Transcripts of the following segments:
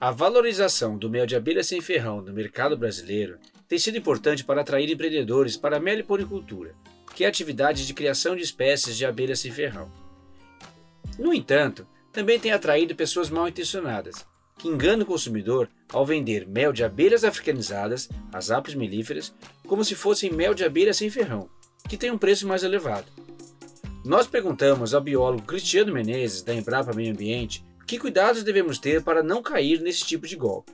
A valorização do mel de abelha sem ferrão no mercado brasileiro tem sido importante para atrair empreendedores para a meliponicultura, que é a atividade de criação de espécies de abelha sem ferrão. No entanto, também tem atraído pessoas mal intencionadas, que enganam o consumidor ao vender mel de abelhas africanizadas, as apis melíferas, como se fossem mel de abelha sem ferrão, que tem um preço mais elevado. Nós perguntamos ao biólogo Cristiano Menezes, da Embrapa Meio Ambiente, que cuidados devemos ter para não cair nesse tipo de golpe?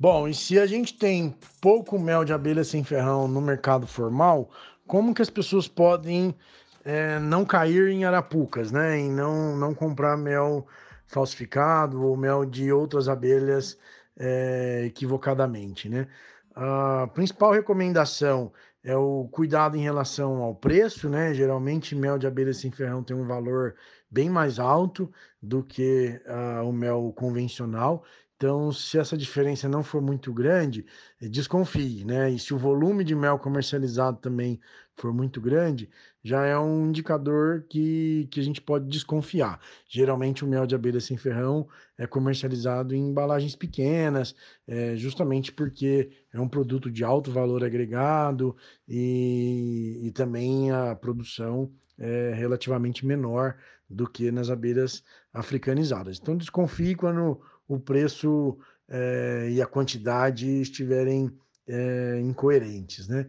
Bom, e se a gente tem pouco mel de abelha sem ferrão no mercado formal, como que as pessoas podem é, não cair em arapucas, né? E não, não comprar mel falsificado ou mel de outras abelhas é, equivocadamente, né? A principal recomendação é o cuidado em relação ao preço, né? Geralmente mel de abelha sem ferrão tem um valor bem mais alto do que uh, o mel convencional. Então, se essa diferença não for muito grande, eh, desconfie, né? E se o volume de mel comercializado também for muito grande, já é um indicador que, que a gente pode desconfiar. Geralmente, o mel de abelha sem ferrão é comercializado em embalagens pequenas, é, justamente porque é um produto de alto valor agregado e, e também a produção é relativamente menor do que nas abelhas africanizadas. Então, desconfie quando o preço é, e a quantidade estiverem é, incoerentes, né?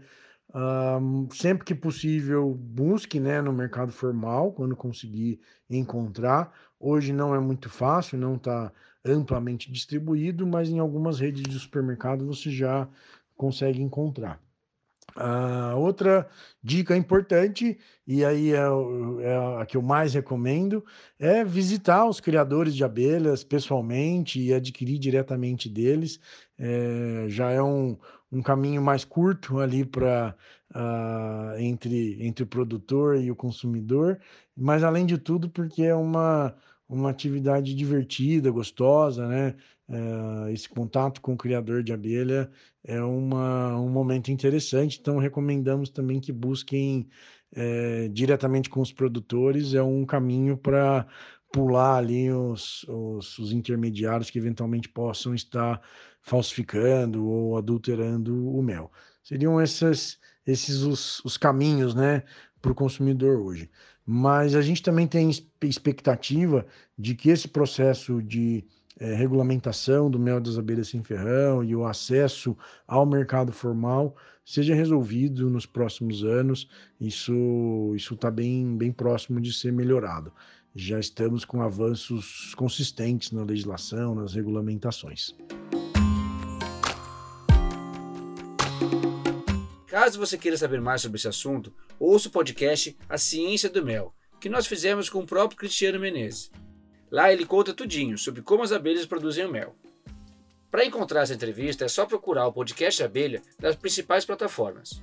Um, sempre que possível, busque né, no mercado formal, quando conseguir encontrar. Hoje não é muito fácil, não está amplamente distribuído, mas em algumas redes de supermercado você já consegue encontrar. A outra dica importante, e aí é, é, a que eu mais recomendo, é visitar os criadores de abelhas pessoalmente e adquirir diretamente deles. É, já é um, um caminho mais curto ali para uh, ah, entre, entre o produtor e o consumidor, mas além de tudo, porque é uma, uma atividade divertida, gostosa, né? Uh, esse contato com o criador de abelha é uma, um momento interessante, então recomendamos também que busquem é, diretamente com os produtores, é um caminho para pular ali os, os, os, intermediários que eventualmente possam estar falsificando ou adulterando o mel. Seriam esses, esses os, os caminhos né, para o consumidor hoje. Mas a gente também tem expectativa de que esse processo de é, regulamentação do mel das abelhas sem ferrão e o acesso ao mercado formal seja resolvido nos próximos anos. Isso está bem, bem próximo de ser melhorado. Já estamos com avanços consistentes na legislação, nas regulamentações. Caso você queira saber mais sobre esse assunto, ouça o podcast A Ciência do Mel, que nós fizemos com o próprio Cristiano Menezes. Lá ele conta tudinho sobre como as abelhas produzem o mel. Para encontrar essa entrevista é só procurar o podcast Abelha nas principais plataformas.